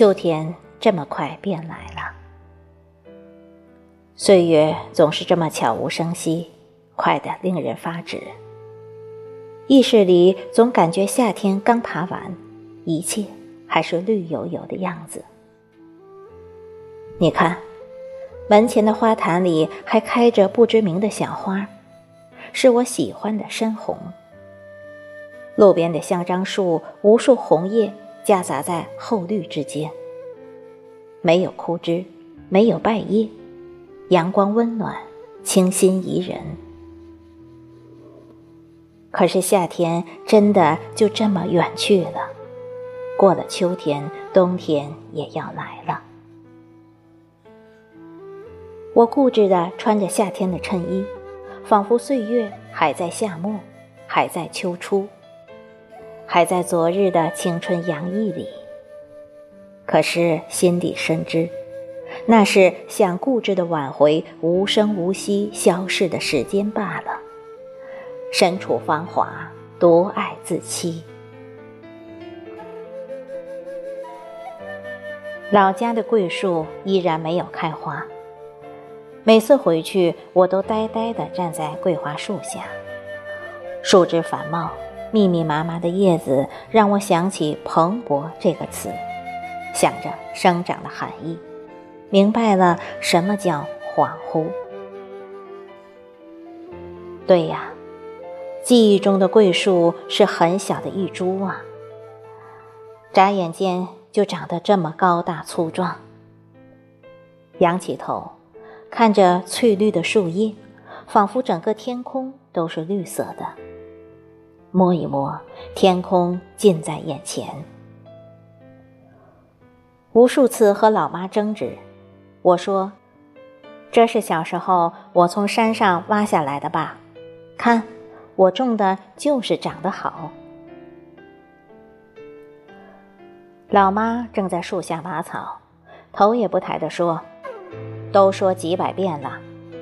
秋天这么快便来了。岁月总是这么悄无声息，快得令人发指。意识里总感觉夏天刚爬完，一切还是绿油油的样子。你看，门前的花坛里还开着不知名的小花，是我喜欢的深红。路边的香樟树，无数红叶夹杂在厚绿之间，没有枯枝，没有败叶，阳光温暖，清新宜人。可是夏天真的就这么远去了，过了秋天，冬天也要来了。我固执地穿着夏天的衬衣，仿佛岁月还在夏末，还在秋初，还在昨日的青春洋溢里。可是心底深知，那是想固执的挽回无声无息消逝的时间罢了。身处芳华，独爱自欺。老家的桂树依然没有开花。每次回去，我都呆呆地站在桂花树下，树枝繁茂，密密麻麻的叶子让我想起“蓬勃”这个词，想着生长的含义，明白了什么叫恍惚。对呀，记忆中的桂树是很小的一株啊，眨眼间就长得这么高大粗壮。仰起头。看着翠绿的树叶，仿佛整个天空都是绿色的。摸一摸，天空近在眼前。无数次和老妈争执，我说：“这是小时候我从山上挖下来的吧？看，我种的就是长得好。”老妈正在树下拔草，头也不抬地说。都说几百遍了，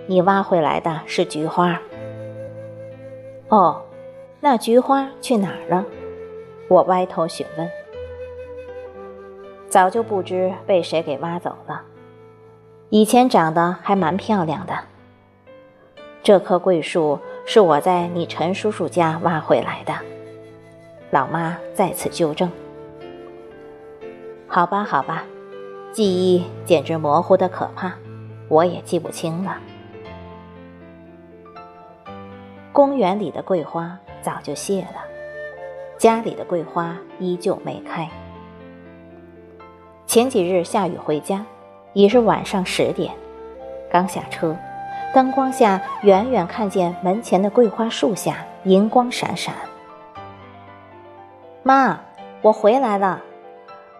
你挖回来的是菊花。哦，那菊花去哪儿了？我歪头询问。早就不知被谁给挖走了。以前长得还蛮漂亮的。这棵桂树是我在你陈叔叔家挖回来的。老妈再次纠正。好吧，好吧，记忆简直模糊的可怕。我也记不清了。公园里的桂花早就谢了，家里的桂花依旧没开。前几日下雨回家，已是晚上十点，刚下车，灯光下远远看见门前的桂花树下银光闪闪。妈，我回来了，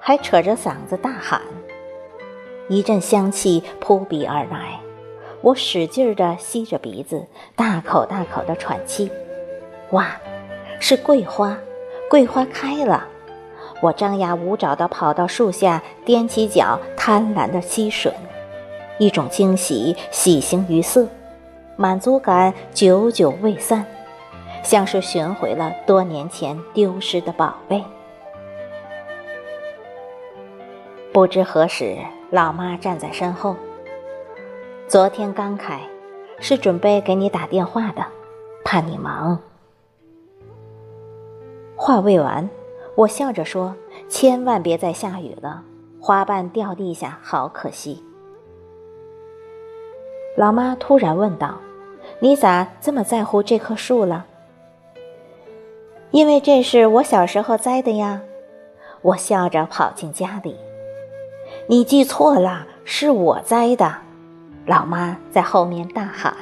还扯着嗓子大喊。一阵香气扑鼻而来，我使劲儿地吸着鼻子，大口大口地喘气。哇，是桂花！桂花开了！我张牙舞爪地跑到树下，踮起脚，贪婪地吸吮。一种惊喜喜形于色，满足感久久未散，像是寻回了多年前丢失的宝贝。不知何时。老妈站在身后。昨天刚开，是准备给你打电话的，怕你忙。话未完，我笑着说：“千万别再下雨了，花瓣掉地下好可惜。”老妈突然问道：“你咋这么在乎这棵树了？”因为这是我小时候栽的呀。我笑着跑进家里。你记错了，是我栽的！老妈在后面大喊。